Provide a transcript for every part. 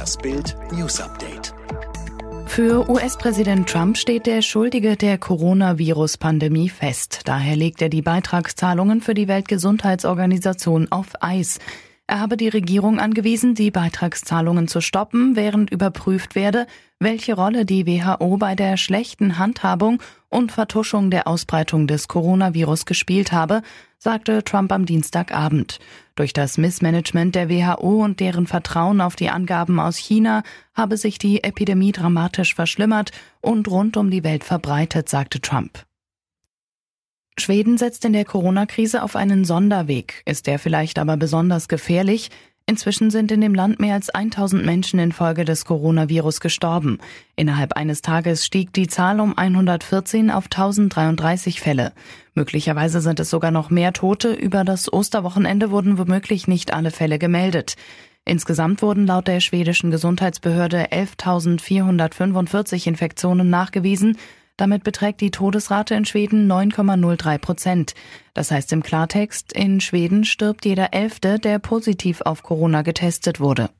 Das Bild News Update. Für US-Präsident Trump steht der Schuldige der Coronavirus-Pandemie fest. Daher legt er die Beitragszahlungen für die Weltgesundheitsorganisation auf Eis. Er habe die Regierung angewiesen, die Beitragszahlungen zu stoppen, während überprüft werde, welche Rolle die WHO bei der schlechten Handhabung und Vertuschung der Ausbreitung des Coronavirus gespielt habe, sagte Trump am Dienstagabend. Durch das Missmanagement der WHO und deren Vertrauen auf die Angaben aus China habe sich die Epidemie dramatisch verschlimmert und rund um die Welt verbreitet, sagte Trump. Schweden setzt in der Corona-Krise auf einen Sonderweg. Ist der vielleicht aber besonders gefährlich? Inzwischen sind in dem Land mehr als 1000 Menschen infolge des Coronavirus gestorben. Innerhalb eines Tages stieg die Zahl um 114 auf 1033 Fälle. Möglicherweise sind es sogar noch mehr Tote. Über das Osterwochenende wurden womöglich nicht alle Fälle gemeldet. Insgesamt wurden laut der schwedischen Gesundheitsbehörde 11.445 Infektionen nachgewiesen. Damit beträgt die Todesrate in Schweden 9,03 Prozent. Das heißt im Klartext, in Schweden stirbt jeder Elfte, der positiv auf Corona getestet wurde.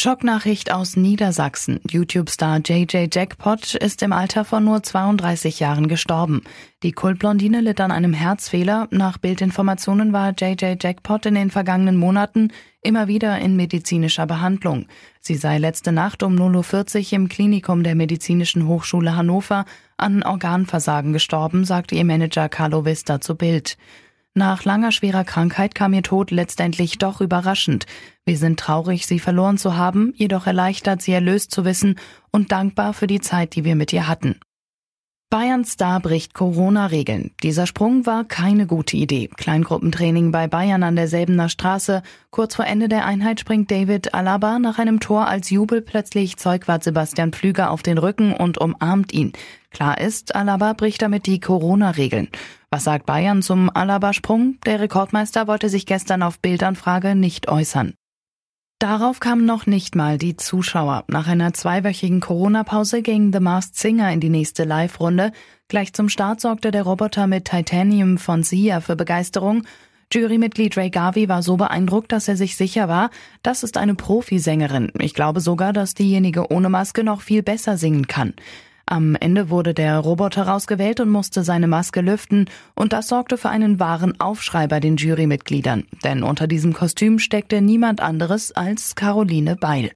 Schocknachricht aus Niedersachsen. YouTube-Star JJ Jackpot ist im Alter von nur 32 Jahren gestorben. Die Kultblondine litt an einem Herzfehler. Nach Bildinformationen war JJ Jackpot in den vergangenen Monaten immer wieder in medizinischer Behandlung. Sie sei letzte Nacht um 0.40 Uhr im Klinikum der Medizinischen Hochschule Hannover an Organversagen gestorben, sagte ihr Manager Carlo Vista zu Bild. Nach langer schwerer Krankheit kam ihr Tod letztendlich doch überraschend. Wir sind traurig, sie verloren zu haben, jedoch erleichtert, sie erlöst zu wissen und dankbar für die Zeit, die wir mit ihr hatten. Bayerns Star bricht Corona-Regeln. Dieser Sprung war keine gute Idee. Kleingruppentraining bei Bayern an derselbener Straße. Kurz vor Ende der Einheit springt David Alaba nach einem Tor als Jubel plötzlich Zeugwart Sebastian Pflüger auf den Rücken und umarmt ihn. Klar ist, Alaba bricht damit die Corona-Regeln. Was sagt Bayern zum Alaba-Sprung? Der Rekordmeister wollte sich gestern auf Bildanfrage nicht äußern. Darauf kamen noch nicht mal die Zuschauer. Nach einer zweiwöchigen Corona-Pause ging The Masked Singer in die nächste Live-Runde. Gleich zum Start sorgte der Roboter mit Titanium von Sia für Begeisterung. Jurymitglied Ray Garvey war so beeindruckt, dass er sich sicher war, das ist eine Profisängerin. Ich glaube sogar, dass diejenige ohne Maske noch viel besser singen kann. Am Ende wurde der Roboter rausgewählt und musste seine Maske lüften, und das sorgte für einen wahren Aufschrei bei den Jurymitgliedern, denn unter diesem Kostüm steckte niemand anderes als Caroline Beil.